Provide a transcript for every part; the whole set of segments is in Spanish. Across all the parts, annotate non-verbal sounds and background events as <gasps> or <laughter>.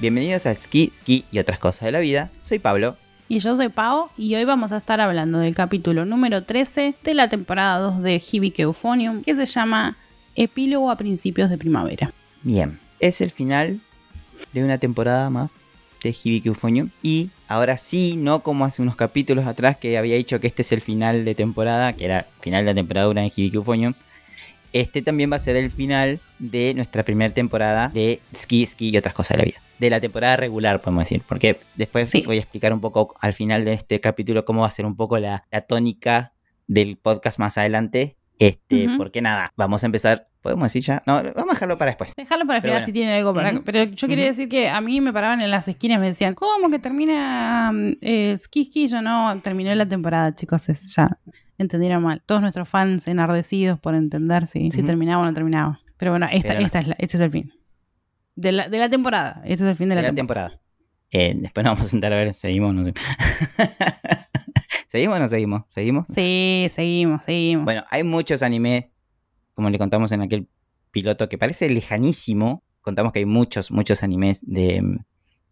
Bienvenidos a Ski, Ski y otras cosas de la vida. Soy Pablo. Y yo soy Pau y hoy vamos a estar hablando del capítulo número 13 de la temporada 2 de Hibike Euphonium que se llama Epílogo a principios de primavera. Bien, es el final de una temporada más de Hibike Euphonium y ahora sí, no como hace unos capítulos atrás que había dicho que este es el final de temporada, que era final de la temporada 1 de Hibike Euphonium, este también va a ser el final de nuestra primera temporada de Ski, Ski y otras cosas de la vida. De la temporada regular, podemos decir. Porque después Sí. voy a explicar un poco al final de este capítulo cómo va a ser un poco la, la tónica del podcast más adelante. Este, porque nada, vamos a empezar. ¿Podemos decir ya? No, vamos a dejarlo para después. Dejarlo para el final bueno. si tiene algo para... Ujú. Pero yo quería decir que a mí me paraban en las esquinas y me decían, ¿cómo que termina mm, eh, Ski Ski? Yo no, terminó la temporada, chicos, es, ya entendieron mal. Todos nuestros fans enardecidos por entender si, terminaba o no terminaba. Pero bueno, esta, Pero no. esta es la- este es el fin. De la, de la temporada. Este es el fin de de la, la temporada. temporada. Eh, después nos vamos a sentar a ver, seguimos, no sé. <laughs> ¿Seguimos o no seguimos? ¿Seguimos? Sí, seguimos, seguimos. Bueno, hay muchos animes, como le contamos en aquel piloto, que parece lejanísimo. Contamos que hay muchos, muchos animes de,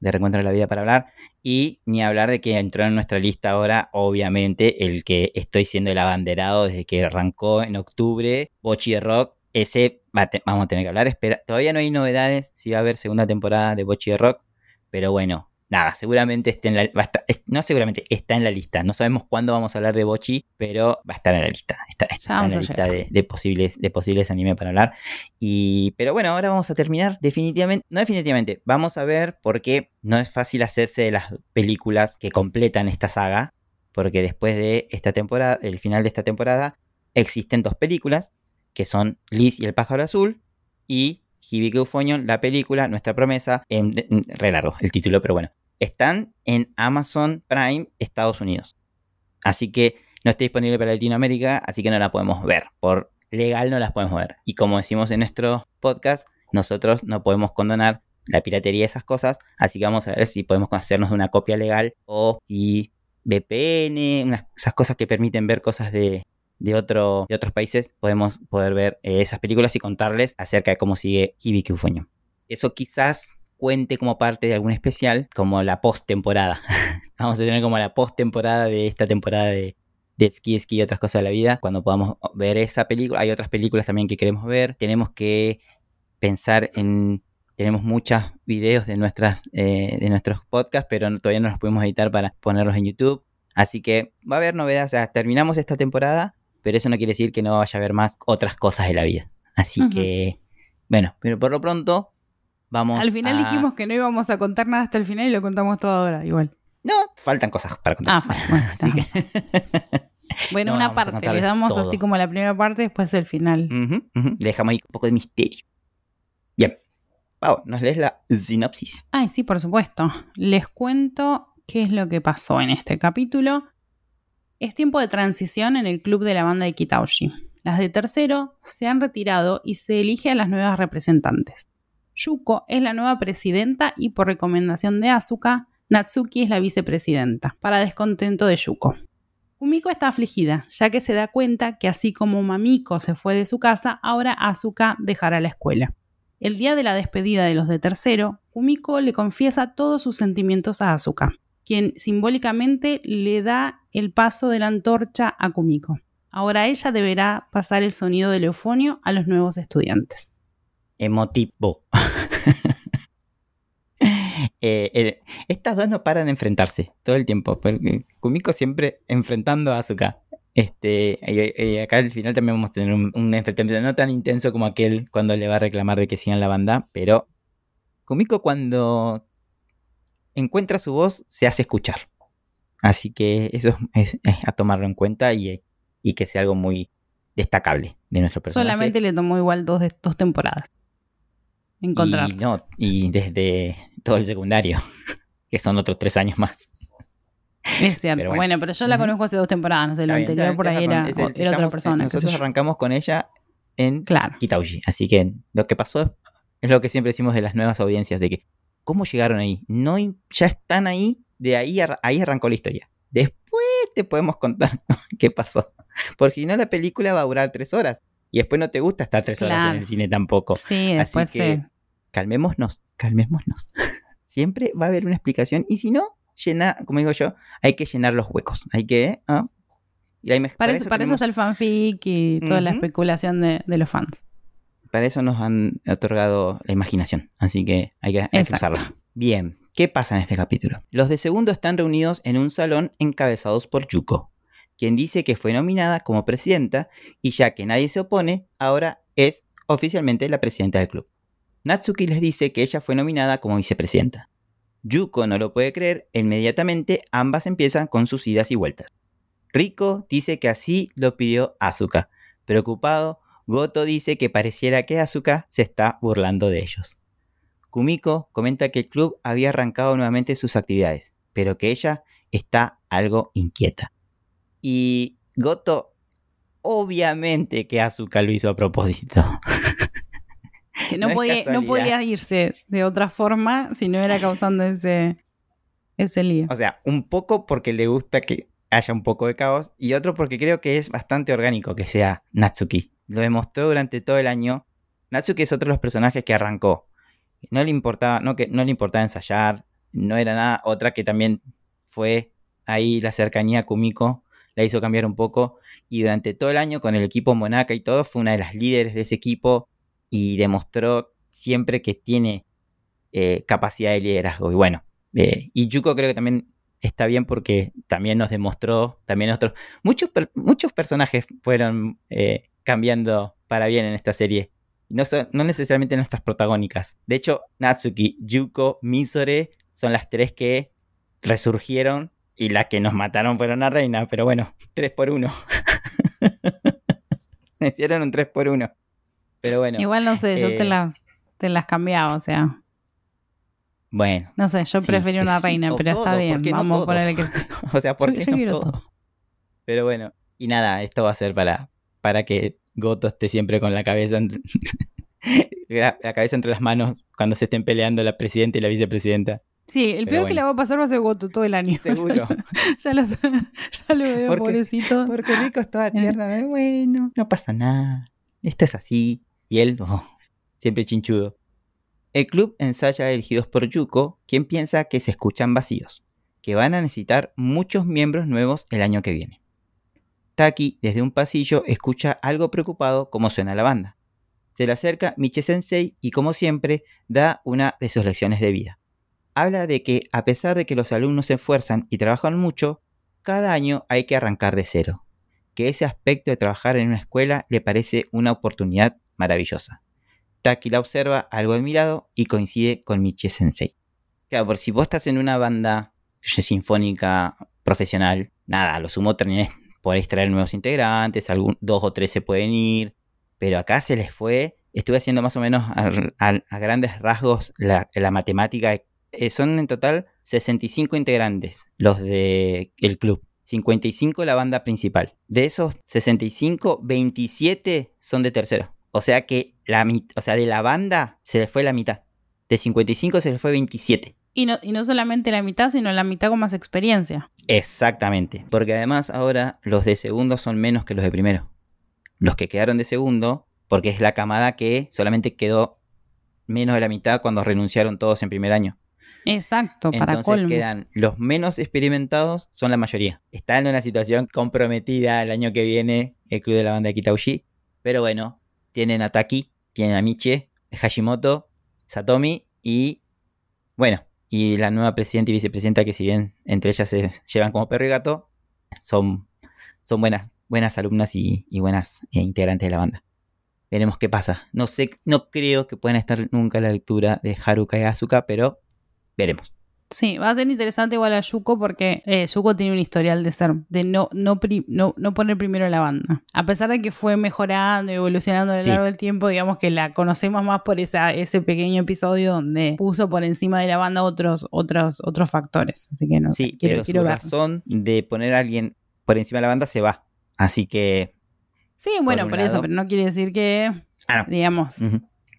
de Reencuentro de la Vida para hablar. Y ni hablar de que entró en nuestra lista ahora, obviamente, el que estoy siendo el abanderado desde que arrancó en octubre, Bochi de Rock. Ese va vamos a tener que hablar. Espera, todavía no hay novedades si va a haber segunda temporada de Bochi de Rock. Pero bueno, nada, seguramente esté en la, va a estar- es- no seguramente, está en la lista. No sabemos cuándo vamos a hablar de Bochi, pero va a estar en la lista. Está, está en la lista de, de posibles, de posibles anime para hablar. Y, pero bueno, ahora vamos a terminar definitivamente, no definitivamente, vamos a ver por qué no es fácil hacerse de las películas que completan esta saga, porque después de esta temporada, el final de esta temporada, existen dos películas, que son Liz y el pájaro azul, y Hibike Euphonium, la película, Nuestra promesa, en, en- re largo el título, pero bueno, están en Amazon Prime Estados Unidos. Así que no está disponible para Latinoamérica, así que no la podemos ver. Por legal no las podemos ver. Y como decimos en nuestro podcast, nosotros no podemos condonar la piratería y esas cosas, así que vamos a ver si podemos hacernos de una copia legal o si VPN, esas cosas que permiten ver cosas de, de, otro, de otros países, podemos poder ver eh, esas películas y contarles acerca de cómo sigue Hibiki Euphonium. Eso quizás cuente como parte de algún especial, como la post-temporada. <laughs> Vamos a tener como la post-temporada de esta temporada de, de Ski Ski y otras cosas de la vida. Cuando podamos ver esa película, hay otras películas también que queremos ver. Tenemos que pensar en. Tenemos muchos videos de, nuestras, eh, de nuestros podcasts, pero todavía no los pudimos editar para ponerlos en YouTube. Así que va a haber novedades. O sea, terminamos esta temporada, pero eso no quiere decir que no vaya a haber más otras cosas de la vida. Así que, bueno, pero por lo pronto, vamos. Al final a- dijimos que no íbamos a contar nada hasta el final y lo contamos todo ahora, igual. No, faltan cosas para contar. Ah, bueno, <laughs> Así que- <laughs> <laughs> Bueno, No, una parte, les damos todo. así como la primera parte, después el final. Le dejamos ahí un poco de misterio. Bien. Pau, ¿nos lees la sinopsis? Ay, sí, por supuesto. Les cuento qué es lo que pasó en este capítulo. Es tiempo de transición en el club de la banda de Kitauji. Las de tercero se han retirado y se elige a las nuevas representantes. Yuko es la nueva presidenta y por recomendación de Asuka, Natsuki es la vicepresidenta, para descontento de Yuko. Kumiko está afligida, ya que se da cuenta que así como Mamiko se fue de su casa, ahora Asuka dejará la escuela. El día de la despedida de los de tercero, Kumiko le confiesa todos sus sentimientos a Asuka, quien simbólicamente le da el paso de la antorcha a Kumiko. Ahora ella deberá pasar el sonido del eufonio a los nuevos estudiantes. Emotivo. <laughs> Eh, estas dos no paran de enfrentarse todo el tiempo. Porque Kumiko siempre enfrentando a Asuka. Este, y- y acá al final también vamos a tener un, un enfrentamiento no tan intenso como aquel cuando le va a reclamar de que sigan la banda, pero Kumiko cuando encuentra su voz se hace escuchar. Así que eso es, a tomarlo en cuenta y, y que sea algo muy destacable de nuestro personaje. Solamente le tomó igual dos, dos temporadas. Encontrar. Y, no, y desde todo el secundario, <laughs> que son otros tres años más. Es cierto. Pero bueno. bueno. pero yo la conozco hace dos temporadas. No sé, bien, anterior por ahí era, era otra persona. Nosotros arrancamos con ella en Claro. Kitauji. Así que lo que pasó es, es lo que siempre decimos de las nuevas audiencias, de que cómo llegaron ahí. No, ya están ahí, de ahí, ahí arrancó la historia. Después te podemos contar <laughs> qué pasó. Porque si no la película va a durar tres horas. Y después no te gusta estar tres horas en el cine tampoco. Sí, después que- sí. Calmémonos, calmémonos. <laughs> Siempre va a haber una explicación. Y si no, llena, como digo yo, hay que llenar los huecos. Hay que. ¿ah? para, eso, está el fanfic y toda la especulación de, los fans. Para eso nos han otorgado la imaginación. Así que hay que, usarla. Bien, ¿qué pasa en este capítulo? Los de segundo están reunidos en un salón encabezados por Yuko, quien dice que fue nominada como presidenta y ya que nadie se opone, ahora es oficialmente la presidenta del club. Natsuki les dice que ella fue nominada como vicepresidenta. Yuko no lo puede creer e inmediatamente ambas empiezan con sus idas y vueltas. Riko dice que así lo pidió Asuka. Preocupado, Goto dice que pareciera que Asuka se está burlando de ellos. Kumiko comenta que el club había arrancado nuevamente sus actividades, pero que ella está algo inquieta. Y Goto, obviamente que Asuka lo hizo a propósito. Que <laughs> no, podía, irse de otra forma si no era causando ese, ese lío. O sea, un poco porque le gusta que haya un poco de caos y otro porque creo que es bastante orgánico que sea Natsuki. Lo demostró durante todo el año. Natsuki es otro de los personajes que arrancó. No le importaba, no, que, no le importaba ensayar, no era nada. Otra que también fue ahí la cercanía a Kumiko, la hizo cambiar un poco. Y durante todo el año con el equipo Monaka y todo, fue una de las líderes de ese equipo y demostró siempre que tiene eh, capacidad de liderazgo. Y bueno, eh, y Yuko creo que también está bien porque también nos demostró, también otros, muchos, muchos personajes fueron eh, cambiando para bien en esta serie. No, no necesariamente nuestras protagónicas. De hecho, Natsuki, Yuko, Misore son las tres que resurgieron y las que nos mataron fueron a Reina, pero bueno, tres por uno. <laughs> Me hicieron un tres por uno. Pero bueno. Igual no sé, yo te, eh, te las cambiaba, o sea. Bueno. No sé, yo prefiero una reina, pero está bien. Vamos a ponerle que <laughs> o sea, ¿por qué no todo? Pero bueno, y nada, esto va a ser para, para que Goto esté siempre con la cabeza entre, <laughs> la, cabeza entre las manos cuando se estén peleando la presidenta y la vicepresidenta. Sí, el peor que le va a pasar va a ser Goto todo el año. <laughs> <laughs> Seguro. ya, lo, ya, lo, veo, porque, pobrecito. Porque Rico estaba tierna de <laughs> bueno, no pasa nada. Esto es así. Y él, oh, siempre chinchudo. El club ensaya elegidos por Yuko, quien piensa que se escuchan vacíos, que van a necesitar muchos miembros nuevos el año que viene. Taki, desde un pasillo, escucha algo preocupado cómo suena la banda. Se le acerca Miche Sensei y, como siempre, da una de sus lecciones de vida. Habla de que, a pesar de que los alumnos se esfuerzan y trabajan mucho, cada año hay que arrancar de cero. Que ese aspecto de trabajar en una escuela le parece una oportunidad maravillosa. Taki la observa algo admirado y coincide con Michi Sensei. Claro, por si vos estás en una banda sinfónica profesional, nada, lo sumo terminé por extraer nuevos integrantes, dos o tres se pueden ir, pero acá se les fue, estuve haciendo más o menos a, grandes rasgos la, matemática, eh, son en total 65 integrantes los del el club. 55 la banda principal. De esos 65, 27 son de tercero. O sea que la, o sea, de la banda se le fue la mitad. De 55 se le fue 27. Y no, y no solamente la mitad, sino la mitad con más experiencia. Exactamente. Porque además ahora los de segundo son menos que los de primero. Los que quedaron de segundo, porque es la camada que solamente quedó menos de la mitad cuando renunciaron todos en primer año. Exacto, para Entonces quedan los menos experimentados, son la mayoría. Están en una situación comprometida el año que viene el club de la banda de Kitauji. Pero bueno, tienen a Taki, tienen a Miche, Hashimoto, Satomi y bueno, y la nueva presidenta y vicepresidenta que si bien entre ellas se llevan como perro y gato, son, son buenas, buenas alumnas y, buenas eh, integrantes de la banda. Veremos qué pasa. No sé, no creo que puedan estar nunca a la lectura de Haruka y Asuka, pero veremos. Sí, va a ser interesante igual a Yuko porque eh, Yuko tiene un historial de ser, de no, no, no, poner primero la banda. A pesar de que fue mejorando y evolucionando a lo largo del tiempo, digamos que la conocemos más por esa, ese pequeño episodio donde puso por encima de la banda otros, otros, otros factores. Así que no sí, quiero, pero su razón de poner a alguien por encima de la banda se va. Así que. Sí, bueno, por, eso, pero no quiere decir que. Ah, digamos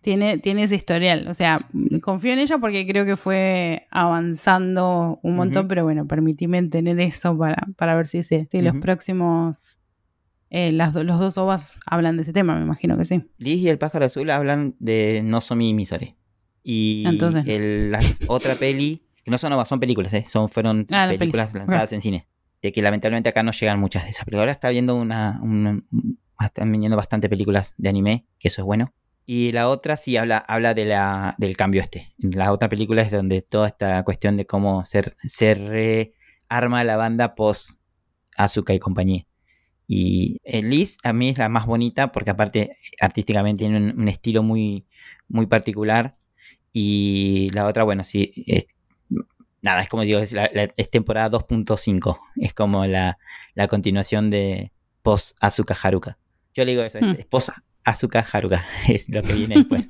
tiene, tiene ese historial. O sea, confío en ella porque creo que fue avanzando un montón, pero bueno, permitíme tener eso para, para ver si, si los próximos. Eh, las los dos ovas hablan de ese tema, me imagino que sí. Liz y el pájaro azul hablan de Nozomi y Misore. Y Entonces no. el- las- otra peli, que no son nuevas, son películas, ¿eh? son, fueron Ah, las películas pelis. lanzadas en cine. De que lamentablemente acá no llegan muchas de esas. Pero ahora está viendo una, una- están viniendo bastante películas de anime, que eso es bueno. Y la otra sí habla, habla de la, del cambio este. La otra película es donde toda esta cuestión de cómo se, se rearma la banda post Asuka y compañía. Y eh, Liz a mí es la más bonita porque aparte artísticamente tiene un, un estilo muy, muy particular. Y la otra, bueno, sí, es- nada, es como digo, es, la- la- es temporada 2.5. Es como la, la continuación de post Asuka Haruka. Yo le digo eso, es, Hmm. es post Asuka Haruka, <laughs> es lo que viene después.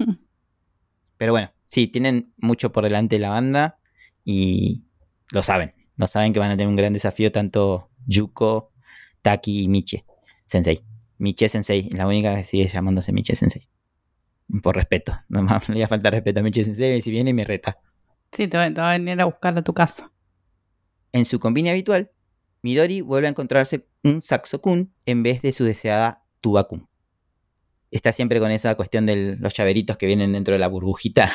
<laughs> Pero bueno, sí, tienen mucho por delante la banda y lo saben. Lo saben que van a tener un gran desafío tanto Yuko, Taki y Miche Sensei. Miche Sensei, la única que sigue llamándose Miche Sensei. Por respeto. <laughs> No más le iba a faltar respeto a Miche Sensei si viene y me reta. sí, te va, te va a venir a buscar a tu casa. En su combine habitual, Midori vuelve a encontrarse un Saxo-kun en vez de su deseada Tuba-kun. Está siempre con esa cuestión de los llaveritos que vienen dentro de la burbujita.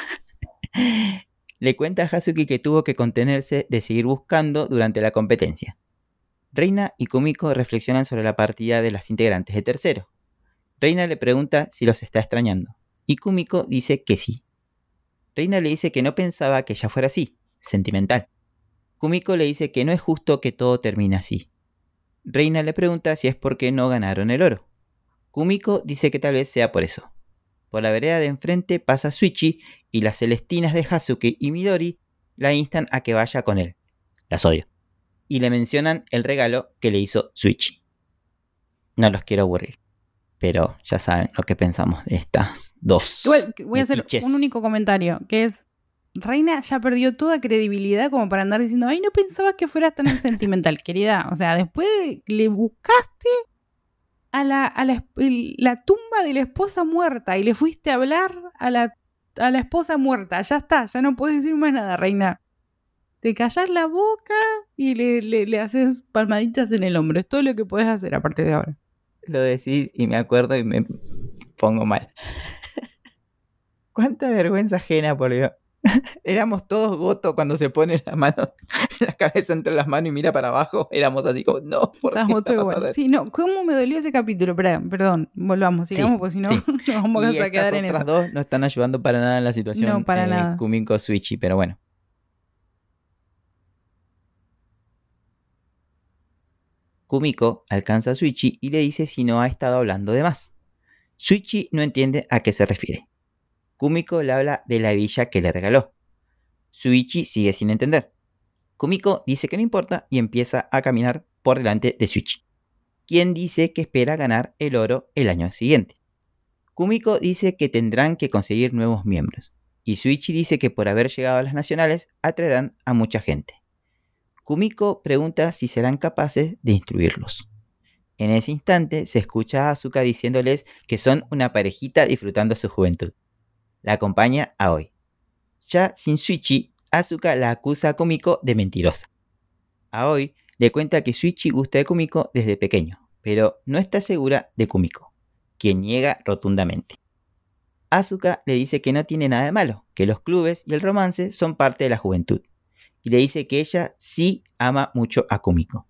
<laughs> Le cuenta a Hazuki que tuvo que contenerse de seguir buscando durante la competencia. Reina y Kumiko reflexionan sobre la partida de las integrantes de tercero. Reina le pregunta si los está extrañando, y Kumiko dice que sí. Reina le dice que no pensaba que ella fuera así, sentimental. Kumiko le dice que no es justo que todo termine así. Reina le pregunta si es porque no ganaron el oro. Kumiko dice que tal vez sea por eso. Por la vereda de enfrente pasa Suichi y las celestinas de Hazuki y Midori la instan a que vaya con él. Las odio. Y le mencionan el regalo que le hizo Suichi. No los quiero aburrir. Pero ya saben lo que pensamos de estas dos. Igual, voy a hacer un único comentario, que es, Reina ya perdió toda credibilidad como para andar diciendo, ay, no pensabas que fueras tan <laughs> sentimental, querida. O sea, después le buscaste a la, a la, la tumba de la esposa muerta y le fuiste a hablar a la, a la esposa muerta. Ya está, ya no puedes decir más nada, Reina. Te callas la boca y le, le, le haces palmaditas en el hombro. Es todo lo que puedes hacer a partir de ahora. Lo decís y me acuerdo y me pongo mal. <laughs> Cuánta vergüenza ajena, por Dios. <laughs> Éramos todos gotos cuando se pone la mano, <laughs> la cabeza entre las manos y mira para abajo. Éramos así como, no, ¿por qué Estás está todo igual. Sí, no, ¿cómo me dolió ese capítulo? Perdón, perdón, volvamos, Sí, sigamos, porque si no, sí. <laughs> nos vamos y a estas quedar en otras eso. dos no están ayudando para nada en la situación. No, para eh, nada. Kumiko Suichi, pero bueno. Kumiko alcanza a Suichi y le dice si no ha estado hablando de más. Suichi no entiende a qué se refiere. Kumiko le habla de la villa que le regaló. Suichi sigue sin entender. Kumiko dice que no importa y empieza a caminar por delante de Suichi, quien dice que espera ganar el oro el año siguiente. Kumiko dice que tendrán que conseguir nuevos miembros, y Suichi dice que por haber llegado a las nacionales atraerán a mucha gente. Kumiko pregunta si serán capaces de instruirlos. En ese instante se escucha a Asuka diciéndoles que son una parejita disfrutando su juventud. La acompaña a hoy. Ya sin Suichi, Asuka la acusa a Kumiko de mentirosa. Aoi le cuenta que Suichi gusta de Kumiko desde pequeño, pero no está segura de Kumiko, quien niega rotundamente. Asuka le dice que no tiene nada de malo, que los clubes y el romance son parte de la juventud, y le dice que ella sí ama mucho a Kumiko,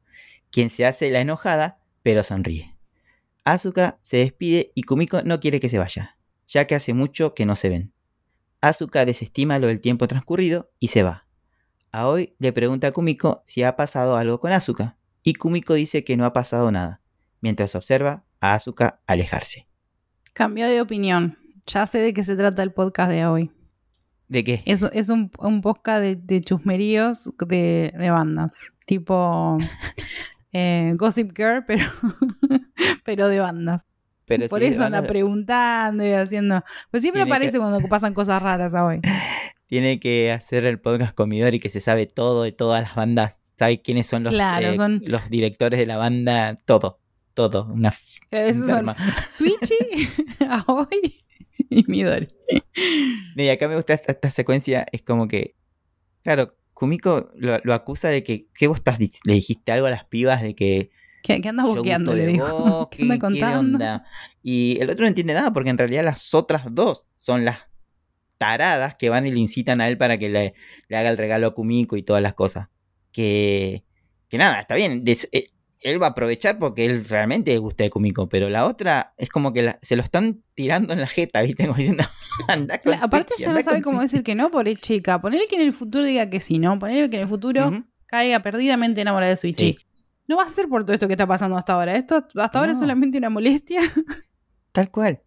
quien se hace la enojada, pero sonríe. Asuka se despide y Kumiko no quiere que se vaya, ya que hace mucho que no se ven. Asuka desestima lo del tiempo transcurrido y se va. Aoi le pregunta a Kumiko si ha pasado algo con Asuka, y Kumiko dice que no ha pasado nada, mientras observa a Asuka alejarse. Cambió de opinión. Ya sé de qué se trata el podcast de hoy. ¿De qué? Es, es un, un podcast de, de chusmeríos de, de bandas. Tipo <laughs> eh, Gossip Girl, pero, <laughs> pero de bandas. Pero Por sí, eso anda a- preguntando y haciendo. Pues siempre Tiene que- aparece cuando pasan cosas raras a hoy. <laughs> Tiene que hacer el podcast con Midori que se sabe todo de todas las bandas, sabe quiénes son los, Claro, eh, son- los directores de la banda, todo, todo. Una esos son. <laughs> Switchy, <laughs> Aoi y Midori. Y acá me gusta esta, esta secuencia, es como que, claro, Kumiko lo, lo acusa de que, ¿qué vos estás, le dijiste algo a las pibas de que ¿Qué, qué andas boqueando? Le dijo. <laughs> ¿Qué anda ¿qué- qué contando? onda? Y el otro no entiende nada porque en realidad las otras dos son las taradas que van y le incitan a él para que le, le haga el regalo a Kumiko y todas las cosas. Que, que nada, está bien. Eh, él va a aprovechar porque él realmente gusta de Kumiko, pero la otra es como que se lo están tirando en la jeta, ¿viste? Como diciendo, <laughs> anda con Aparte ya no sabe cómo decir que no por chica. Ponele que en el futuro diga que sí, ¿no? Ponele que en el futuro caiga perdidamente enamorada de Suichi. No va a ser por todo esto que está pasando hasta ahora. Esto hasta ahora es solamente una molestia. Tal cual.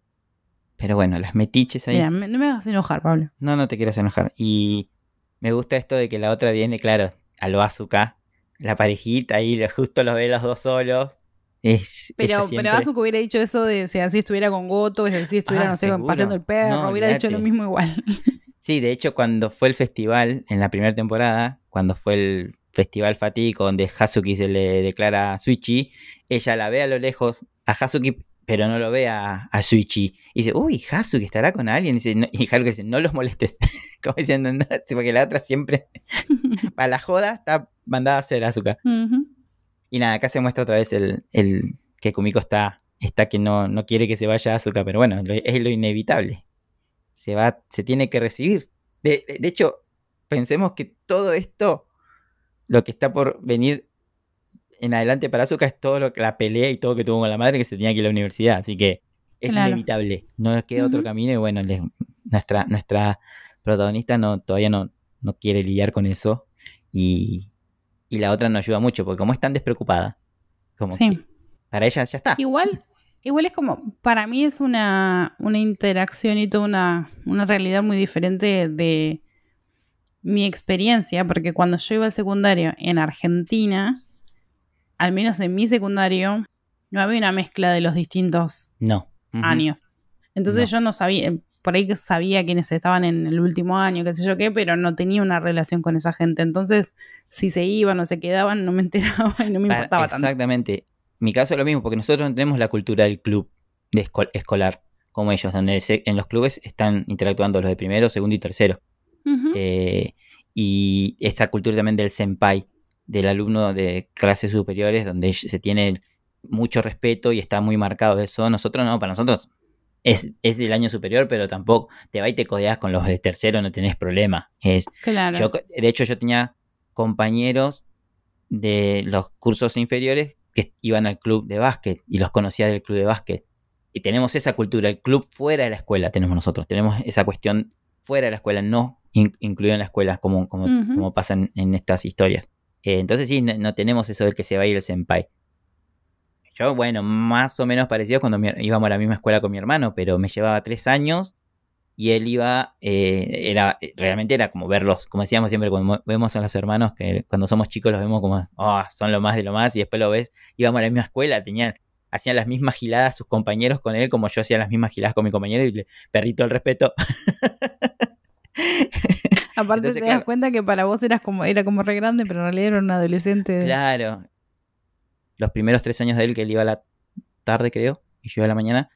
Pero bueno, las metiches ahí. Mira, no me hagas enojar, Pablo. No, no te quieras enojar. Y me gusta esto de que la otra viene, claro, a lo Azuka la parejita ahí, justo los ve los dos solos. Es, pero, pero Asuka hubiera dicho eso de si así estuviera con Goto, si estuviera, ah, no sé, paseando el perro, hubiera dicho lo mismo igual. Sí, de hecho, cuando fue el festival, en la primera temporada, cuando fue el festival Fatico, donde Hazuki se le declara a Suichi, ella la ve a lo lejos a Hazuki, pero no lo ve a, a Suichi. Y dice, uy, Hazuki estará con alguien. Y, dice, y Haruka dice, no los molestes. <laughs> Como diciendo, no, porque la otra siempre, <laughs> para la joda, está mandada a hacer azúcar. Y nada, acá se muestra otra vez el, el que Kumiko está, está que no, no quiere que se vaya a azúcar, pero bueno, es lo inevitable. Se va, se tiene que recibir. De, de, hecho, pensemos que todo esto, lo que está por venir en adelante para Azuka es todo lo que la pelea y todo que tuvo con la madre que se tenía que ir a la universidad. Así que es inevitable. No queda otro camino y bueno, nuestra, nuestra protagonista no, todavía no, no quiere lidiar con eso. Y, y la otra no ayuda mucho, porque como es tan despreocupada, como para ella ya está. Igual, igual es como, para mí es una, una interacción y toda una, una realidad muy diferente de mi experiencia, porque cuando yo iba al secundario en Argentina, al menos en mi secundario, no había una mezcla de los distintos no. años. Entonces yo no sabía, por ahí sabía quiénes estaban en el último año, qué sé yo qué, pero no tenía una relación con esa gente. Entonces, si se iban o se quedaban, no me enteraba y no me importaba tanto. Exactamente. Mi caso es lo mismo, porque nosotros no tenemos la cultura del club de escolar como ellos, donde en los clubes están interactuando los de primero, segundo y tercero. Eh, y esta cultura también del senpai, del alumno de clases superiores, donde se tiene mucho respeto y está muy marcado eso. Nosotros no, para nosotros es, es, del año superior, pero tampoco te va y te codeas con los de tercero, no tenés problema. Es, claro. de hecho, yo tenía compañeros de los cursos inferiores que iban al club de básquet y los conocía del club de básquet. Y tenemos esa cultura, el club fuera de la escuela tenemos nosotros, tenemos esa cuestión fuera de la escuela, no incluido en la escuela como, como, como pasa en, estas historias. Eh, entonces sí, no, tenemos eso del que se va a ir el senpai. Yo, bueno, más o menos parecido cuando íbamos a la misma escuela con mi hermano, pero me llevaba tres años y él iba, eh, era, realmente era como verlos, como decíamos siempre cuando vemos a los hermanos, que cuando somos chicos los vemos como, oh, son lo más de lo más, y después lo ves, íbamos a la misma escuela, tenían, hacían las mismas giladas sus compañeros con él, como yo hacía las mismas giladas con mi compañero, y le perdí todo el respeto. <laughs> <laughs> Aparte te das cuenta que para vos eras como, era como re grande, pero en realidad era un adolescente. Claro, los primeros tres años de él, que él iba a la tarde, creo, y yo iba a la mañana,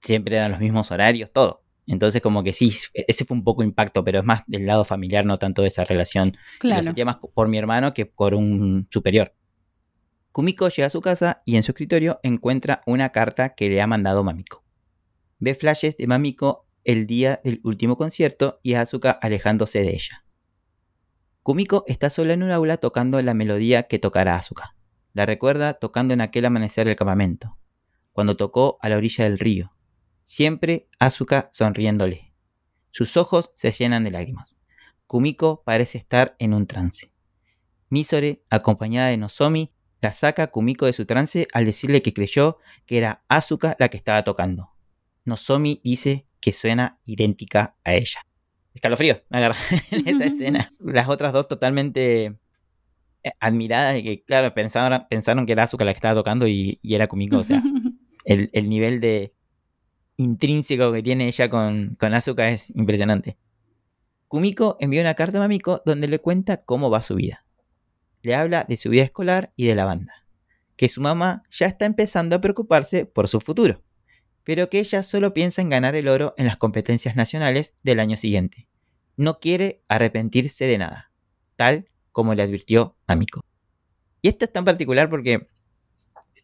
siempre eran los mismos horarios, todo. Entonces, como que sí, ese fue un poco impacto, pero es más del lado familiar, no tanto de esa relación. Claro. Lo sentía más por mi hermano que por un superior. Kumiko llega a su casa y en su escritorio encuentra una carta que le ha mandado Mamiko. Ve flashes de Mamiko el día del último concierto y Asuka alejándose de ella. Kumiko está sola en un aula tocando la melodía que tocará Asuka. La recuerda tocando en aquel amanecer del campamento, cuando tocó a la orilla del río, siempre Asuka sonriéndole. Sus ojos se llenan de lágrimas. Kumiko parece estar en un trance. Misore, acompañada de Nozomi, la saca Kumiko de su trance al decirle que creyó que era Asuka la que estaba tocando. Nozomi dice que suena idéntica a ella. Escalofrío, me agarra <laughs> en esa <laughs> escena. Las otras dos totalmente eh, admirada y que, claro, pensaron, pensaron que era Asuka la que estaba tocando y, era Kumiko. O sea, <laughs> el, nivel de intrínseco que tiene ella con, con Asuka es impresionante. Kumiko envió una carta a Mamiko donde le cuenta cómo va su vida. Le habla de su vida escolar y de la banda. Que su mamá ya está empezando a preocuparse por su futuro, pero que ella solo piensa en ganar el oro en las competencias nacionales del año siguiente. No quiere arrepentirse de nada, tal como le advirtió a Miko. Y esto es tan particular porque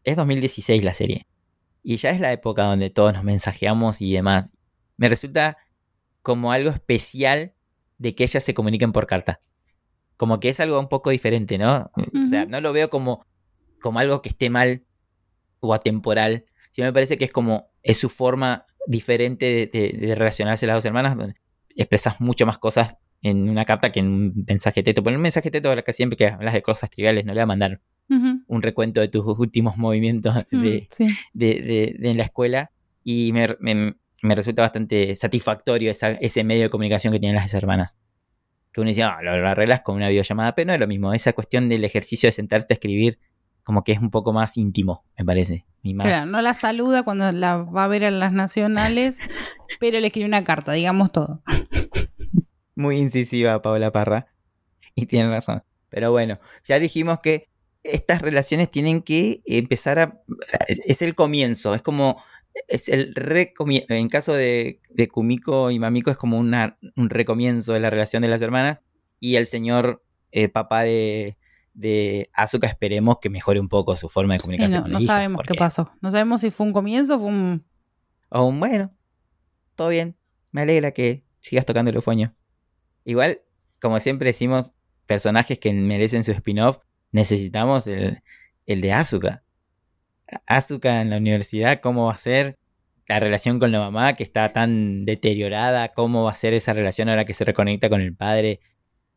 es 2016 la serie. Y ya es la época donde todos nos mensajeamos y demás. Me resulta como algo especial de que ellas se comuniquen por carta. Como que es algo un poco diferente, ¿no? O sea, no lo veo como, como algo que esté mal o atemporal, sino me parece que es como, es su forma diferente de, relacionarse las dos hermanas, donde expresas mucho más cosas en una carta que en un mensaje teto. Por un mensaje teto, que siempre que hablas de cosas triviales, no le va a mandar un recuento de tus últimos movimientos <laughs> mm, de, de, la escuela. Y me, me, resulta bastante satisfactorio ese medio de comunicación que tienen las hermanas. Que uno dice, ah, lo, arreglas con una videollamada, pero no es lo mismo. Esa cuestión del ejercicio de sentarte a escribir, como que es un poco más íntimo, me parece. no la saluda cuando la va a ver en las nacionales, <laughs> pero le escribe una carta, digamos todo. Muy incisiva Paola Parra. Y tiene razón. Pero bueno, ya dijimos que estas relaciones tienen que empezar a... O sea, es, el comienzo, es como... Es el recomienzo. En caso de, de, Kumiko y Mamiko es como una, un recomienzo de la relación de las hermanas. Y el señor eh, papá de, de Asuka esperemos que mejore un poco su forma de comunicación. no, sabemos qué pasó. No sabemos si fue un comienzo o fue un... O un bueno. Todo bien. Me alegra que sigas tocando el eufonio. Igual, como siempre decimos, personajes que merecen su spin-off necesitamos el, de Asuka. Asuka en la universidad, ¿cómo va a ser la relación con la mamá que está tan deteriorada? ¿Cómo va a ser esa relación ahora que se reconecta con el padre?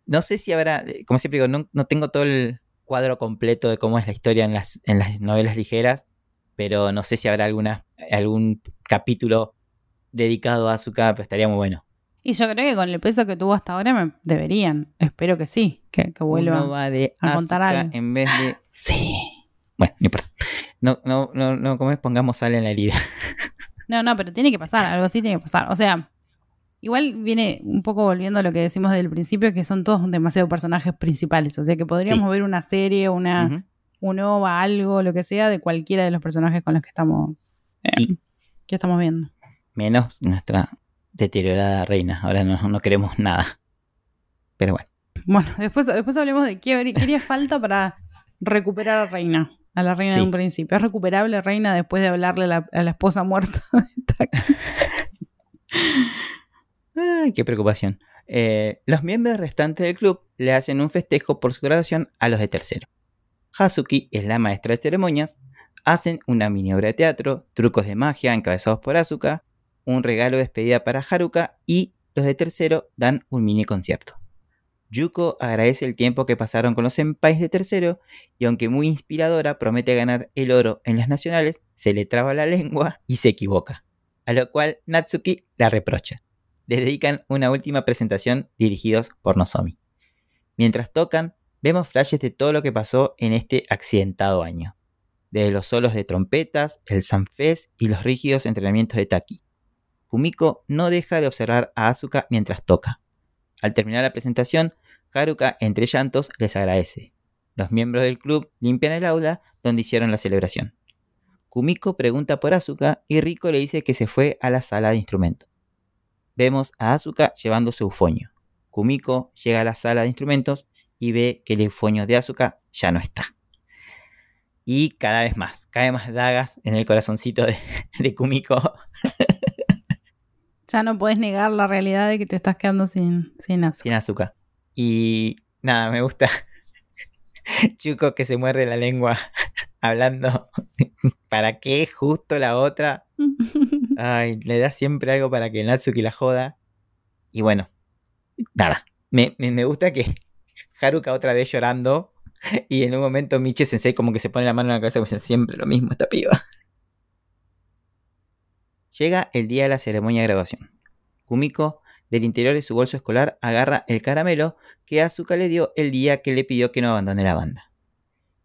No sé si habrá, como siempre digo, no, tengo todo el cuadro completo de cómo es la historia en las, en las novelas ligeras, pero no sé si habrá alguna, algún capítulo dedicado a Asuka, pero estaría muy bueno. Y yo creo que con el peso que tuvo hasta ahora me deberían. Espero que sí, que, que vuelva a contar algo. En vez de. <gasps> Sí. Bueno, no importa. No, no, no, no, como es, pongamos sal en la herida. No, no, pero tiene que pasar, algo así tiene que pasar. O sea, igual viene un poco volviendo a lo que decimos del principio, que son todos demasiado personajes principales. O sea que podríamos ver una serie, una, un OVA, algo, lo que sea, de cualquiera de los personajes con los que estamos, eh, que estamos viendo. Menos nuestra deteriorada reina. Ahora no, queremos nada. Pero bueno. Bueno, después, después hablemos de qué, haría falta para recuperar a Reina, a la reina de un principio. ¿Es recuperable Reina después de hablarle a la, esposa muerta <laughs> Ay, qué preocupación. Eh, los miembros restantes del club le hacen un festejo por su graduación a los de tercero. Hazuki es la maestra de ceremonias, hacen una mini obra de teatro, trucos de magia encabezados por Asuka, un regalo de despedida para Haruka y los de tercero dan un mini concierto. Yuko agradece el tiempo que pasaron con los senpais de tercero y aunque muy inspiradora promete ganar el oro en las nacionales, se le traba la lengua y se equivoca, a lo cual Natsuki la reprocha. Le dedican una última presentación dirigidos por Nozomi. Mientras tocan, vemos flashes de todo lo que pasó en este accidentado año, desde los solos de trompetas, el Sanfes y los rígidos entrenamientos de Taki. Kumiko no deja de observar a Asuka mientras toca. Al terminar la presentación, Haruka, entre llantos, les agradece. Los miembros del club limpian el aula donde hicieron la celebración. Kumiko pregunta por Asuka y Riko le dice que se fue a la sala de instrumentos. Vemos a Asuka llevando su eufonio. Kumiko llega a la sala de instrumentos y ve que el eufonio de Asuka ya no está. Y cada vez más, cae más dagas en el corazoncito de, <laughs> de Kumiko. Ya no puedes negar la realidad de que te estás quedando sin, sin azúcar. Sin azúcar. Y nada, me gusta <laughs> Chuco que se muerde la lengua <laughs> hablando. ¿Para qué justo la otra? <laughs> Ay, le da siempre algo para que Natsuki la joda. Y bueno, nada. Me, gusta que <laughs> Haruka otra vez llorando. <laughs> Y en un momento Miche Sensei como que se pone la mano en la cabeza dice, siempre lo mismo esta piba. Llega el día de la ceremonia de graduación. Kumiko, del interior de su bolso escolar, agarra el caramelo que Asuka le dio el día que le pidió que no abandone la banda.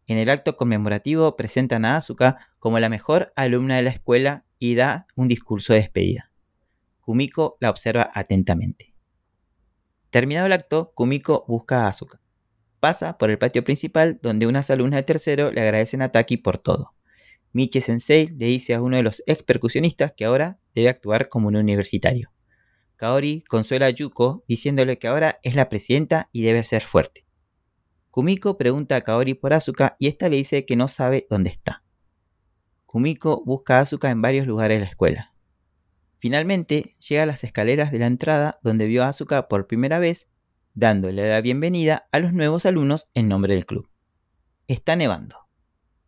En el acto conmemorativo presentan a Asuka como la mejor alumna de la escuela y da un discurso de despedida. Kumiko la observa atentamente. Terminado el acto, Kumiko busca a Asuka. Pasa por el patio principal donde unas alumnas de tercero le agradecen a Taki por todo. Miche Sensei le dice a uno de los ex percusionistas que ahora debe actuar como un universitario. Kaori consuela a Yuko diciéndole que ahora es la presidenta y debe ser fuerte. Kumiko pregunta a Kaori por Asuka y esta le dice que no sabe dónde está. Kumiko busca a Asuka en varios lugares de la escuela. Finalmente llega a las escaleras de la entrada donde vio a Asuka por primera vez, dándole la bienvenida a los nuevos alumnos en nombre del club. Está nevando.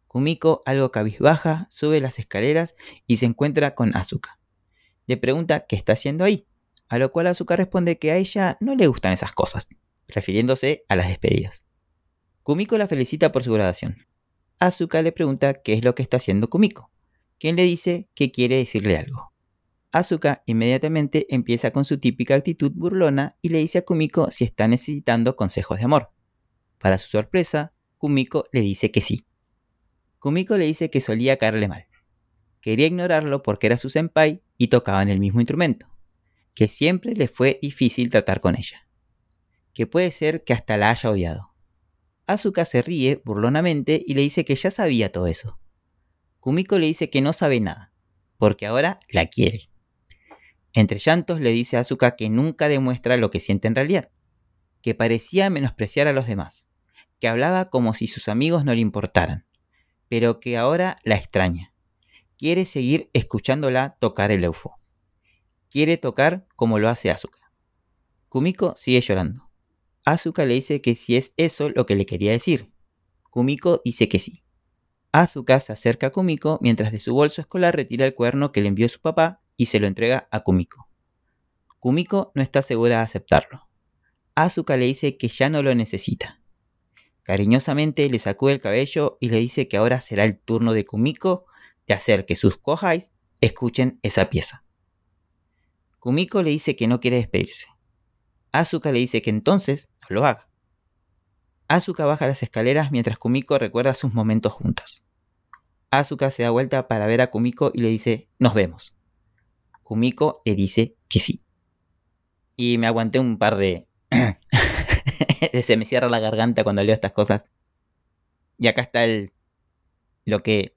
Kumiko, algo cabizbaja, sube las escaleras y se encuentra con Asuka. Le pregunta qué está haciendo ahí, a lo cual Asuka responde que a ella no le gustan esas cosas, refiriéndose a las despedidas. Kumiko la felicita por su graduación. Asuka le pregunta qué es lo que está haciendo Kumiko, quien le dice que quiere decirle algo. Asuka inmediatamente empieza con su típica actitud burlona y le dice a Kumiko si está necesitando consejos de amor. Para su sorpresa, Kumiko le dice que sí. Kumiko le dice que solía caerle mal. Quería ignorarlo porque era su senpai y tocaban el mismo instrumento, que siempre le fue difícil tratar con ella. Que puede ser que hasta la haya odiado. Asuka se ríe burlonamente y le dice que ya sabía todo eso. Kumiko le dice que no sabe nada, porque ahora la quiere. Entre llantos le dice a Asuka que nunca demuestra lo que siente en realidad, que parecía menospreciar a los demás, que hablaba como si sus amigos no le importaran, pero que ahora la extraña. Quiere seguir escuchándola tocar el eufo. Quiere tocar como lo hace Asuka. Kumiko sigue llorando. Asuka le dice que si es eso lo que le quería decir. Kumiko dice que sí. Asuka se acerca a Kumiko mientras de su bolso escolar retira el cuerno que le envió su papá y se lo entrega a Kumiko. Kumiko no está segura de aceptarlo. Asuka le dice que ya no lo necesita. Cariñosamente le sacude el cabello y le dice que ahora será el turno de Kumiko de hacer que sus kohais escuchen esa pieza. Kumiko le dice que no quiere despedirse. Asuka le dice que entonces no lo haga. Asuka baja las escaleras mientras Kumiko recuerda sus momentos juntos. Asuka se da vuelta para ver a Kumiko y le dice, nos vemos. Kumiko le dice que sí. Y me aguanté un par de <clears throat> se me cierra la garganta cuando leo estas cosas. Y acá está el lo que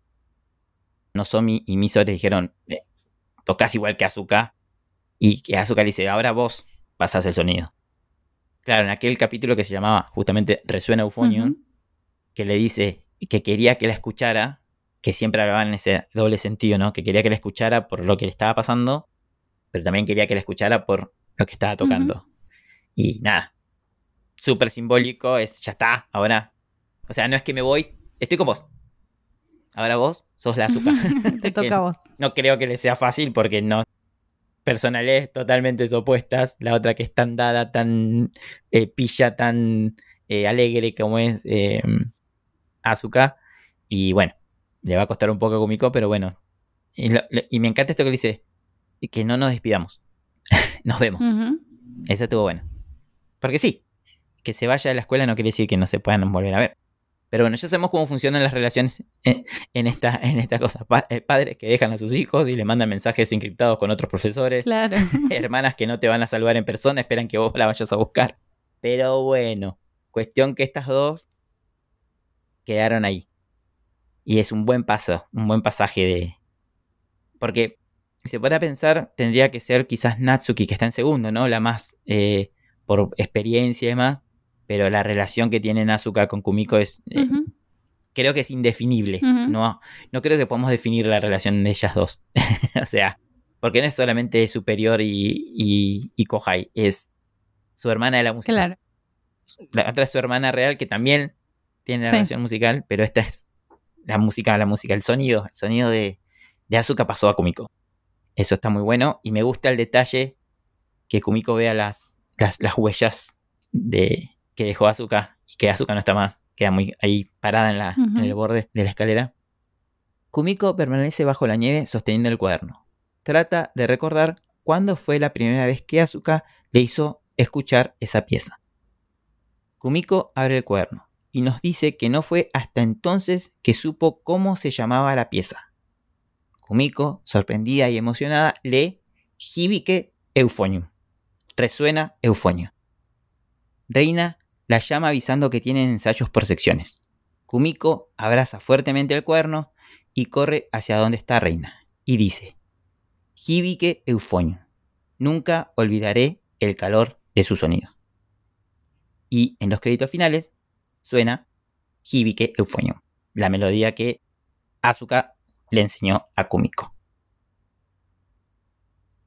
Nozomi y Misore dijeron, eh, tocas igual que Azuka. Y que Azuka le dice, ahora vos pasas el sonido. Claro, en aquel capítulo que se llamaba justamente Resuena Euphonium, que le dice que quería que la escuchara, que siempre hablaba en ese doble sentido, ¿no? Que quería que la escuchara por lo que le estaba pasando, pero también quería que la escuchara por lo que estaba tocando. Y nada, súper simbólico, es ya está, ahora. O sea, no es que me voy, estoy con vos. Ahora vos sos la azúcar. <laughs> Te <laughs> toca a vos. No creo que le sea fácil porque no. Personales totalmente opuestas. La otra que es tan dada, tan eh, pilla, tan eh, alegre como es eh, Azuka. Y bueno, le va a costar un poco cómico, pero bueno. Y, me encanta esto que le dice: que no nos despidamos. <laughs> nos vemos. Eso estuvo bueno. Porque sí, que se vaya de la escuela no quiere decir que no se puedan volver a ver. Pero bueno, ya sabemos cómo funcionan las relaciones <laughs> en, esta, en esta cosa. Eh, padres que dejan a sus hijos y le mandan mensajes encriptados con otros profesores. Claro. <laughs> Hermanas que no te van a saludar en persona, esperan que vos la vayas a buscar. Pero bueno, cuestión que estas dos quedaron ahí. Y es un buen paso, un buen pasaje de... Porque si se puede pensar, tendría que ser quizás Natsuki, que está en segundo, ¿no? La más, eh, por experiencia y demás, pero la relación que tiene Asuka con Kumiko es... Eh, creo que es indefinible. no, no creo que podamos definir la relación de ellas dos. <laughs> o sea, porque no es solamente superior y, y, Kohai, es su hermana de la música. Claro. La otra es su hermana real que también tiene la relación musical, pero esta es la música, la música, el sonido, el sonido de, de Asuka pasó a Kumiko. Eso está muy bueno y me gusta el detalle que Kumiko vea las, las, las huellas de, que dejó Azuka y que Azuka no está más, queda muy ahí parada en, la, en el borde de la escalera. Kumiko permanece bajo la nieve sosteniendo el cuaderno. Trata de recordar cuándo fue la primera vez que Azuka le hizo escuchar esa pieza. Kumiko abre el cuaderno y nos dice que no fue hasta entonces que supo cómo se llamaba la pieza. Kumiko, sorprendida y emocionada, lee Hibike Euphonium. Resuena Eufonio. Reina la llama avisando que tienen ensayos por secciones. Kumiko abraza fuertemente el cuerno y corre hacia donde está Reina y dice: Hibike Eufonio, nunca olvidaré el calor de su sonido. Y en los créditos finales suena Hibike Eufonio, la melodía que Asuka le enseñó a Kumiko.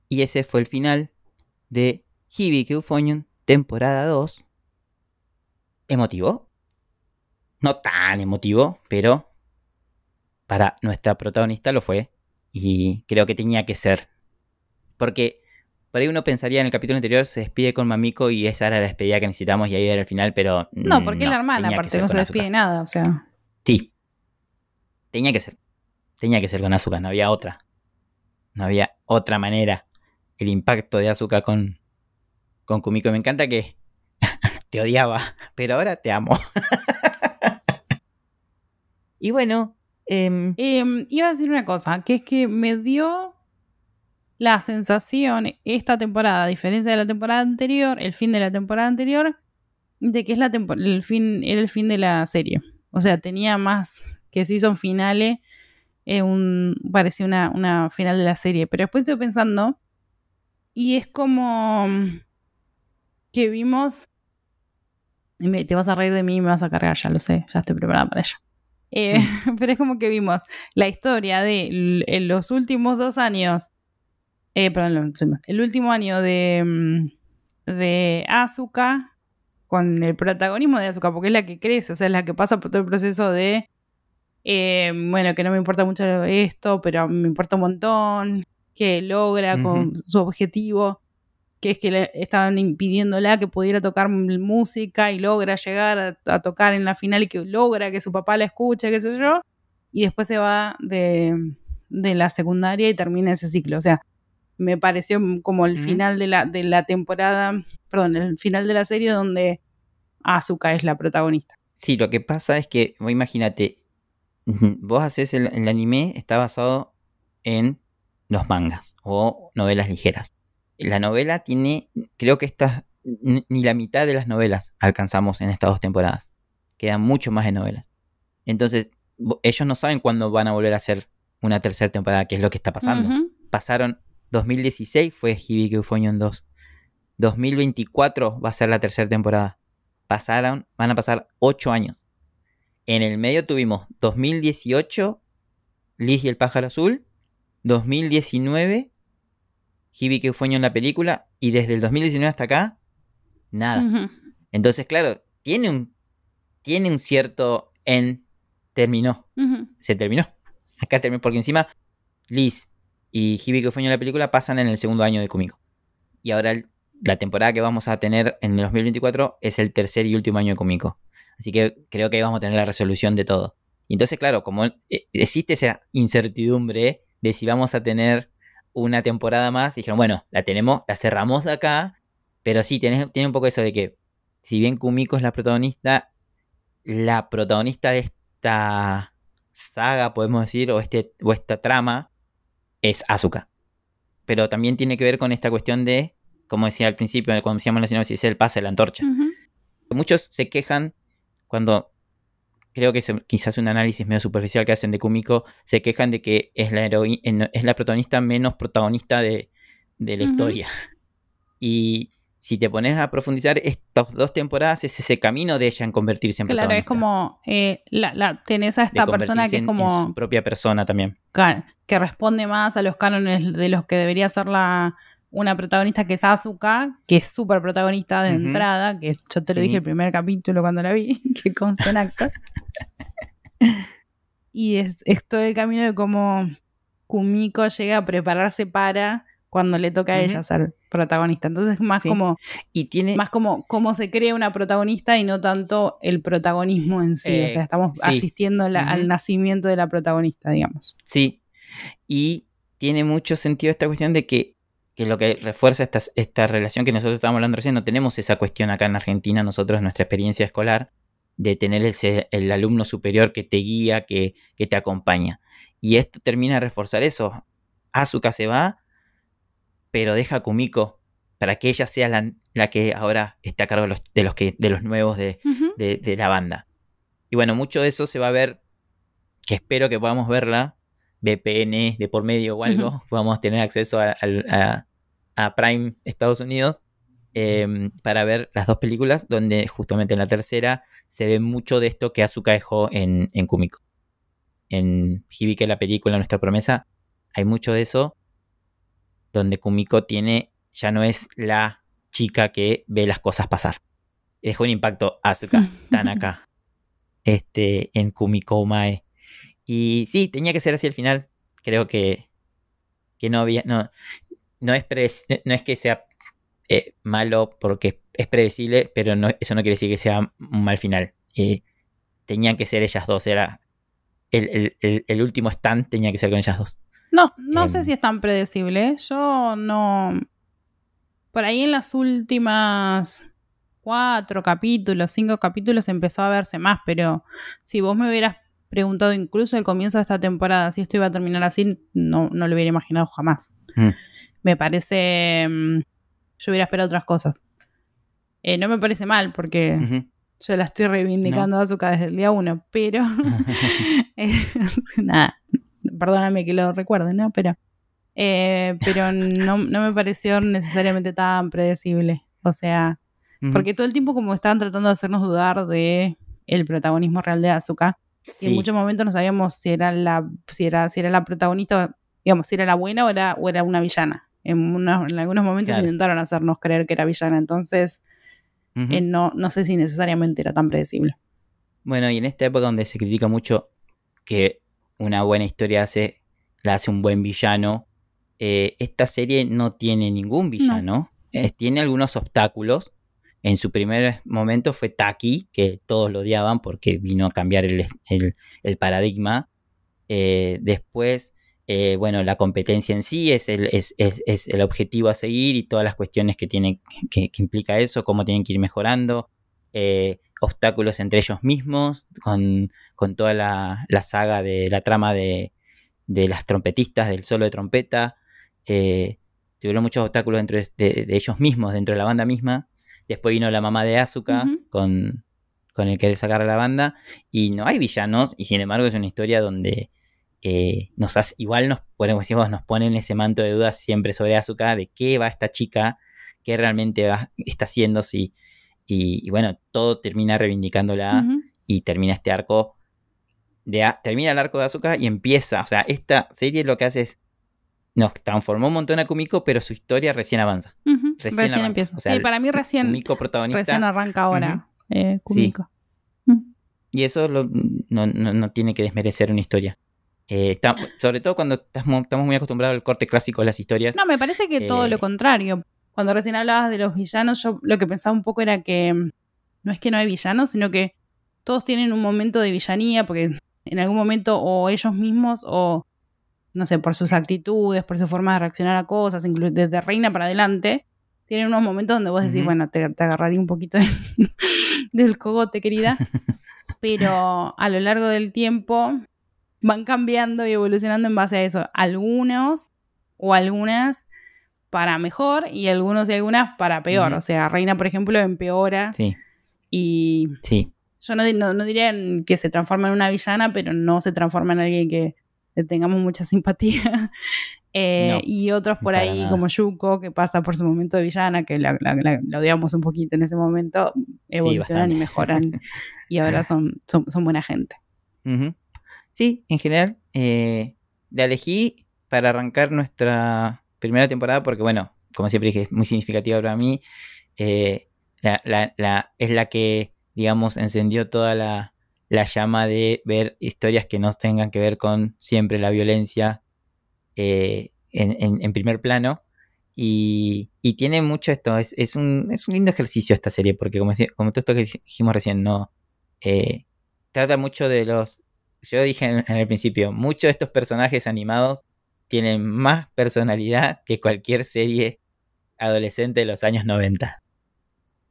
Y ese fue el final de Hibiki Euphonium, temporada 2. ¿Emotivo? No tan emotivo, pero para nuestra protagonista lo fue. Y creo que tenía que ser. Porque por ahí uno pensaría en el capítulo anterior se despide con Mamiko y esa era la despedida que necesitamos y ahí era el final, pero. No, porque es la hermana, aparte no se despide nada, o sea. Sí. Tenía que ser. Tenía que ser con Azuka, no había otra. No había otra manera. El impacto de Azuka con, con Kumiko. Me encanta que te odiaba, <laughs> pero ahora te amo. <laughs> y bueno. Em, em, iba a decir una cosa, que es que me dio la sensación esta temporada, a diferencia de la temporada anterior, el fin de la temporada anterior, de que es la el fin, era el fin de la serie. O sea, tenía más que season finales, eh, parecía una, una final de la serie. Pero después estoy pensando, y es como que vimos... te vas a reír de mí y me vas a cargar, ya lo sé, ya estoy preparada para ello. Eh, <laughs> pero es como que vimos la historia de en los últimos dos años eh, perdón, el último año de, mm, de Asuka con el protagonismo de Asuka, porque es la que crece, o sea, es la que pasa por todo el proceso de, eh, bueno, que no me importa mucho esto, pero me importa un montón, que logra con su objetivo, que es que le estaban impidiéndola que pudiera tocar música y logra llegar a, tocar en la final y que logra que su papá la escuche, qué sé yo, y después se va de, de la secundaria y termina ese ciclo, o sea, me pareció como el final de la, de la temporada, perdón, el final de la serie donde Asuka es la protagonista. Sí, lo que pasa es que, imagínate, vos haces el, anime, está basado en los mangas o novelas ligeras. La novela tiene, creo que estas, ni la mitad de las novelas alcanzamos en estas dos temporadas. Quedan mucho más de novelas. Entonces, ellos no saben cuándo van a volver a hacer una tercera temporada, que es lo que está pasando. Pasaron 2016 fue Hibiki Euphonium 2. 2024 va a ser la tercera temporada. Pasaron, van a pasar 8 años. En el medio tuvimos 2018, Liz y el pájaro azul. 2019, Hibiki Euphonium la película. Y desde el 2019 hasta acá, nada. Entonces, claro, tiene un, tiene un cierto en terminó. Se terminó. Acá terminó, porque encima Liz y Hibiki Fueño la película pasan en el segundo año de Kumiko. Y ahora la temporada que vamos a tener en el 2024 es el tercer y último año de Kumiko. Así que creo que ahí vamos a tener la resolución de todo. Y entonces, claro, como eh, existe esa incertidumbre de si vamos a tener una temporada más, dijeron, bueno, la tenemos, la cerramos de acá, pero sí, tiene, tiene un poco eso de que, si bien Kumiko es la protagonista, la protagonista de esta saga, podemos decir, o, este, o esta trama, es Asuka. Pero también tiene que ver con esta cuestión de, como decía al principio, cuando decíamos la sinopsis, el pase de la antorcha. Muchos se quejan cuando creo que es quizás un análisis medio superficial que hacen de Kumiko, se quejan de que es la, es la protagonista menos protagonista de, la historia. <laughs> Y si te pones a profundizar, estas dos temporadas es ese camino de ella en convertirse en Claro, es como, eh, la, tenés a esta persona que es como... su propia persona también. que responde más a los cánones de los que debería ser la, una protagonista que es Asuka, que es súper protagonista de entrada, que yo te lo dije el primer capítulo cuando la vi, <laughs> que consta en acta. <laughs> y es, es todo el camino de cómo Kumiko llega a prepararse para cuando le toca a ella ser protagonista. Entonces más como y tiene más como cómo se crea una protagonista y no tanto el protagonismo en sí. o sea, estamos asistiendo al nacimiento de la protagonista, digamos. Sí. Y tiene mucho sentido esta cuestión de que, que lo que refuerza esta, esta relación que nosotros estábamos hablando recién, no tenemos esa cuestión acá en Argentina, nosotros, nuestra experiencia escolar, de tener ese, el alumno superior que te guía, que, que te acompaña. Y esto termina de reforzar eso. Azuka se va pero deja a Kumiko para que ella sea la, que ahora esté a cargo de los, de los, que, de los nuevos de, la banda. Y bueno, mucho de eso se va a ver, que espero que podamos verla, VPN de por medio o algo, podamos tener acceso a, Prime Estados Unidos em, para ver las dos películas, donde justamente en la tercera se ve mucho de esto que Azuka dejó en, en Kumiko. En Hibike, la película, Nuestra Promesa, hay mucho de eso donde Kumiko tiene, ya no es la chica que ve las cosas pasar. Dejó un impacto Asuka, <laughs> Tanaka, este, en Kumiko Umae. Y sí, tenía que ser así al final. Creo que, que no había, no, no es, no es que sea eh, malo porque es predecible, pero no, eso no quiere decir que sea un mal final. Eh, tenían que ser ellas dos, era el, el, último stand tenía que ser con ellas dos. No, no sé em. si es tan predecible. ¿eh? Yo no. Por ahí en las últimas cuatro capítulos, cinco capítulos empezó a verse más, pero si vos me hubieras preguntado incluso al comienzo de esta temporada si esto iba a terminar así, no, no lo hubiera imaginado jamás. Mm. Me parece. Mm, yo hubiera esperado otras cosas. Eh, no me parece mal porque yo la estoy reivindicando a Azuka desde el día uno, pero. <laughs> <laughs> Eh, nada, perdóname que lo recuerde, ¿no? Pero. Eh, pero no, me pareció necesariamente tan predecible. O sea, porque todo el tiempo como estaban tratando de hacernos dudar de el protagonismo real de Azuka. Y en muchos momentos no sabíamos si era la, si era, si era la protagonista, digamos, si era la buena o era, o era una villana. En, algunos momentos intentaron hacernos creer que era villana. Entonces, eh, no, no sé si necesariamente era tan predecible. Bueno, y en esta época donde se critica mucho que una buena historia hace, la hace un buen villano, eh, esta serie no tiene ningún villano. tiene algunos obstáculos. En su primer momento fue Taki, que todos lo odiaban porque vino a cambiar el, paradigma. Eh, después eh, bueno, la competencia en sí es el, es, el, objetivo a seguir y todas las cuestiones que, tiene, que, implica eso, cómo tienen que ir mejorando, eh, obstáculos entre ellos mismos, con, toda la, saga de la trama de, las trompetistas, del solo de trompeta. Eh, tuvieron muchos obstáculos dentro de, ellos mismos, dentro de la banda misma. Después vino la mamá de Asuka con, con el querer sacar a la banda. Y no hay villanos, y sin embargo es una historia donde eh, nos igual nos podemos decir, nos ponen ese manto de dudas siempre sobre Azuka de qué va esta chica, qué realmente está haciendo, si, y, bueno, todo termina reivindicándola y termina este arco, de, termina el arco de Azuka y empieza, o sea, esta serie lo que hace es, nos transformó un montón a Kumiko, pero su historia recién avanza. Recién, empieza. sí, para mí recién, Kumiko protagonista, recién arranca ahora eh, Kumiko. Y eso no tiene que desmerecer una historia. Eh, sobre todo cuando estamos, muy acostumbrados al corte clásico de las historias. No, me parece que todo lo eh, contrario. Cuando recién hablabas de los villanos, yo lo que pensaba un poco era que mm, no es que no hay villanos, sino que todos tienen un momento de villanía, porque en algún momento o ellos mismos o, no sé, por sus actitudes, por su forma de reaccionar a cosas, desde Reina para adelante, tienen unos momentos donde vos decís, bueno, te, agarraría un poquito del <laughs> cogote, querida. <laughs> Pero a lo largo del tiempo van cambiando y evolucionando en base a eso. Algunos o algunas para mejor y algunos y algunas para peor. O sea, Reina, por ejemplo, empeora. Sí. Y sí. yo no, no, diría que se transforma en una villana, pero no se transforma en alguien que le tengamos mucha simpatía. <laughs> Eh, y otros por ahí, como Yuko, que pasa por su momento de villana, que la, odiamos un poquito en ese momento, evolucionan y mejoran <laughs> y ahora son, son, buena gente. Sí, en general, eh, la elegí para arrancar nuestra primera temporada porque, bueno, como siempre dije, es muy significativa para mí. Eh, la, es la que, digamos, encendió toda la, llama de ver historias que no tengan que ver con siempre la violencia eh, en, primer plano. Y, tiene mucho esto, es, un, es un lindo ejercicio esta serie, porque como, como todo esto que dijimos recién, no trata mucho de los yo dije en, el principio, muchos de estos personajes animados tienen más personalidad que cualquier serie adolescente de los años 90.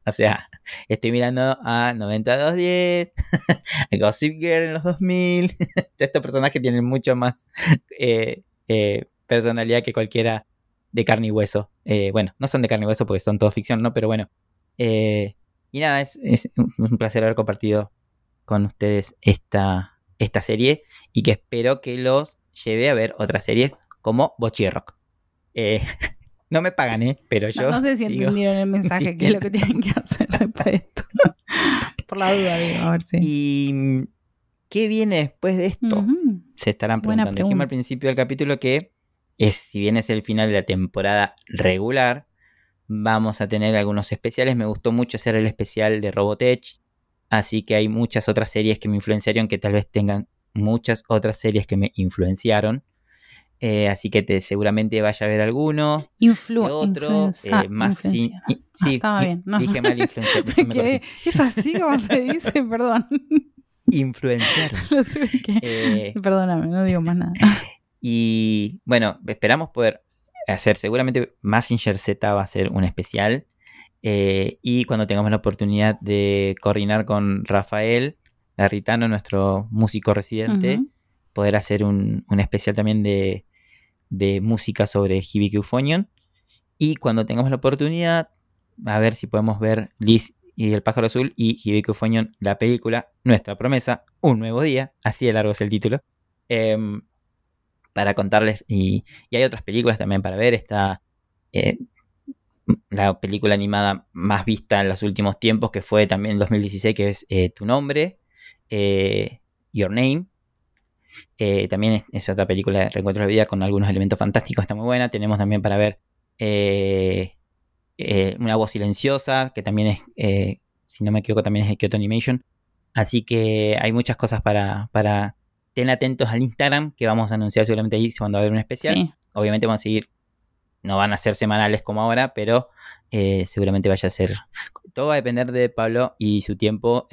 O sea, estoy mirando a 9210, <laughs> a Gossip Girl en los 2000. <laughs> Estos personajes tienen mucho más eh, eh, personalidad que cualquiera de carne y hueso. Eh, bueno, no son de carne y hueso porque son todo ficción, ¿no? Pero bueno. y nada, es, es, un placer haber compartido con ustedes esta, esta serie y que espero que los lleve a ver otras series como Bochi Rock. Eh, <laughs> no me pagan, ¿eh? Pero yo. No, sé si entendieron el mensaje, <laughs> que es lo que tienen que hacer para esto. <laughs> Por la duda, digo, a ver si. ¿Y qué viene después de esto? Se estarán preguntando. Dijimos al principio del capítulo que es, si bien es el final de la temporada regular, vamos a tener algunos especiales. Me gustó mucho hacer el especial de Robotech, así que hay muchas otras series que me influenciaron que tal vez tengan muchas otras series que me influenciaron. Eh, así que te, seguramente vaya a ver alguno. Influ otro, eh, más sí, ah, estaba bien. No. Dije mal influenciar. <laughs> es así como se dice, <laughs> perdón. Influenciaron. <laughs> Eh, Perdóname, no digo más nada. Y bueno, esperamos poder hacer, seguramente Massinger Z va a ser un especial. Y cuando tengamos la oportunidad de coordinar con Rafael Garritano, nuestro músico residente, poder hacer un, un especial también de, de música sobre Hibiki Euphonion. Y cuando tengamos la oportunidad, a ver si podemos ver Liz y el pájaro azul y Hibiki Euphonion, la película, nuestra promesa, un nuevo día, así de largo es el título, em, para contarles. Y, hay otras películas también para ver. Está eh, la película animada más vista en los últimos tiempos, que fue también en 2016, que es eh, Tu Nombre, eh, Your Name, eh, también es, otra película de reencuentro de la vida con algunos elementos fantásticos, está muy buena. Tenemos también para ver Una voz silenciosa, que también es, si no me equivoco, también es de Kyoto Animation. Así que hay muchas cosas para, para... Ten atentos al Instagram, que vamos a anunciar seguramente ahí cuando va a haber un especial. Obviamente vamos a seguir, no van a ser semanales como ahora, pero seguramente vaya a ser... Todo va a depender de Pablo y su tiempo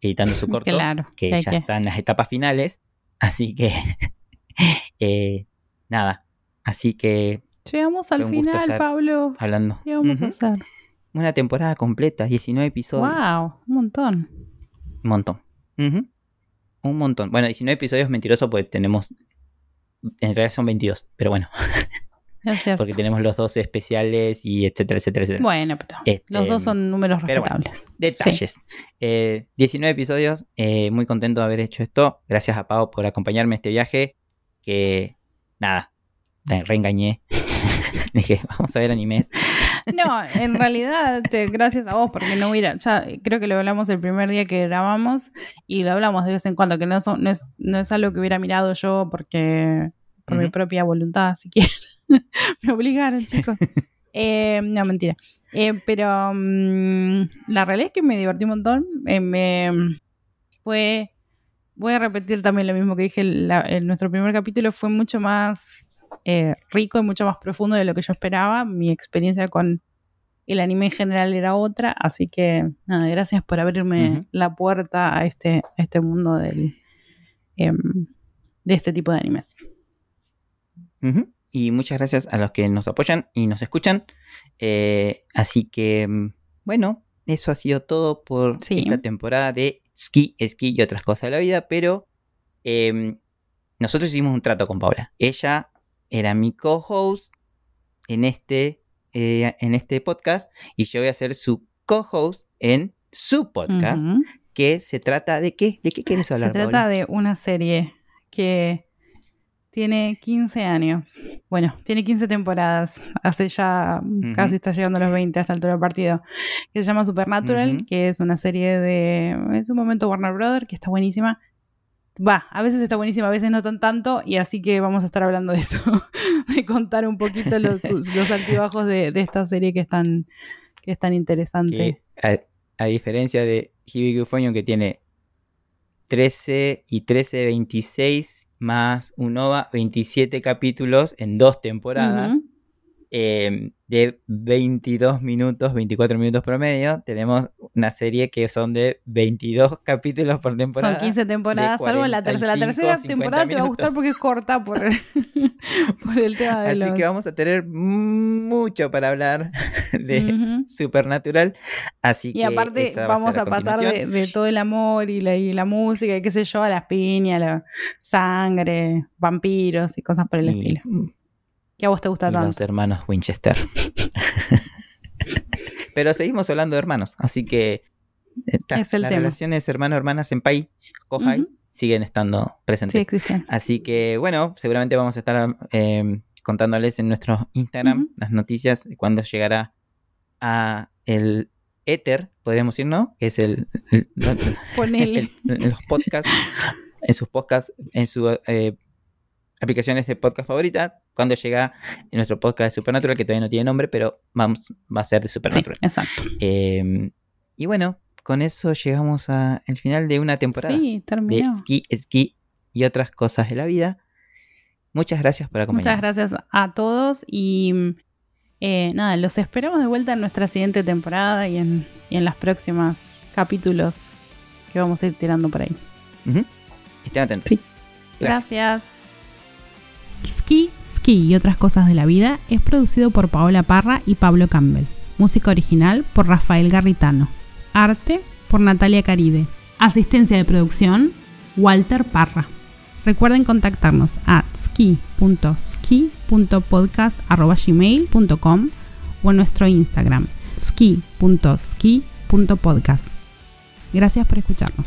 editando su <laughs> corto, que ya está en las etapas finales. Así que, <laughs> eh, nada. Así que. Llegamos al final, Pablo. Hablando. ¿Qué vamos a hacer? Una temporada completa, 19 episodios. ¡Wow! Un montón. Un montón. Un montón. Bueno, 19 episodios mentiroso, pues tenemos. En realidad son 22, pero bueno. <laughs> <laughs> Porque tenemos los dos especiales y etcétera, etcétera, etcétera. Bueno, pero este, los dos son números respetables. detalles. 19 eh, episodios. Eh, muy contento de haber hecho esto. Gracias a Pau por acompañarme en este viaje. Que nada, te reengañé. <laughs> Dije, vamos a ver animes. <laughs> No, en realidad, gracias a vos, porque no hubiera. Ya creo que lo hablamos el primer día que grabamos y lo hablamos de vez en cuando, que no, no, es, no es algo que hubiera mirado yo porque por mi propia voluntad, si quieren. <laughs> me obligaron, chicos. <laughs> Eh, no, mentira. Eh, pero mm, la realidad es que me divertí un montón. Eh, me fue. Voy a repetir también lo mismo que dije en nuestro primer capítulo. Fue mucho más rico y mucho más profundo de lo que yo esperaba. Mi experiencia con el anime en general era otra. Así que, nada, gracias por abrirme la puerta a este, este mundo del, em, de este tipo de animes. Y muchas gracias a los que nos apoyan y nos escuchan. Eh, así que, mm, bueno, eso ha sido todo por esta temporada de Ski, Ski y otras cosas de la vida. Pero em, nosotros hicimos un trato con Paula. Ella era mi co-host en este, eh, en este podcast y yo voy a ser su co-host en su podcast. Que se trata de qué? ¿De qué quieres hablar? Se trata de una serie que tiene 15 años. Bueno, tiene 15 temporadas. Hace ya casi está llegando a los 20 hasta el altura del partido. Que se llama Supernatural, que es una serie de. Es un momento Warner Brothers, que está buenísima. Va, a veces está buenísima, a veces no tan tanto, y así que vamos a estar hablando de eso. <laughs> de contar un poquito los, los altibajos de, esta serie que es tan, que es tan interesante. a, diferencia de Hibiki que tiene 13 y 13, 26 más Unova, 27 capítulos en dos temporadas. Em, de 22 minutos, 24 minutos promedio. Tenemos una serie que son de 22 capítulos por temporada. Son 15 temporadas, salvo la tercera. La tercera temporada te va a gustar porque es corta por, <laughs> <laughs> por el tema de Así que vamos a tener mucho para hablar <laughs> de Supernatural. Así y aparte vamos a, pasar de, todo el amor y la, y la música y qué sé yo, a las piñas, la sangre, vampiros y cosas por el estilo. ¿Qué a vos te gusta y tanto? Los hermanos Winchester. <laughs> Pero seguimos hablando de hermanos, así que las relaciones hermano-hermanas en Pai, Kohai, siguen estando presentes. Sí, Así que bueno, seguramente vamos a estar em, contándoles en nuestro Instagram las noticias cuando llegará a el éter, podríamos decir, ¿no? Que es el, el, <laughs> los podcasts, en sus podcasts, en su eh, aplicaciones de podcast favoritas cuando llega nuestro podcast de Supernatural, que todavía no tiene nombre, pero vamos, va a ser de Supernatural. Sí, exacto. Eh, y bueno, con eso llegamos al final de una temporada Sí, terminó. de esquí, esquí y otras cosas de la vida. Muchas gracias por acompañarnos. Muchas gracias a todos y eh, nada, los esperamos de vuelta en nuestra siguiente temporada y en, y en los próximos capítulos que vamos a ir tirando por ahí. Estén atentos. Sí. Gracias. Ski, Ski y otras cosas de la vida es producido por Paola Parra y Pablo Campbell. Música original por Rafael Garritano. Arte por Natalia Caride. Asistencia de producción Walter Parra. Recuerden contactarnos a ski.ski.podcast.gmail.com o en nuestro Instagram ski.ski.podcast. Gracias por escucharnos.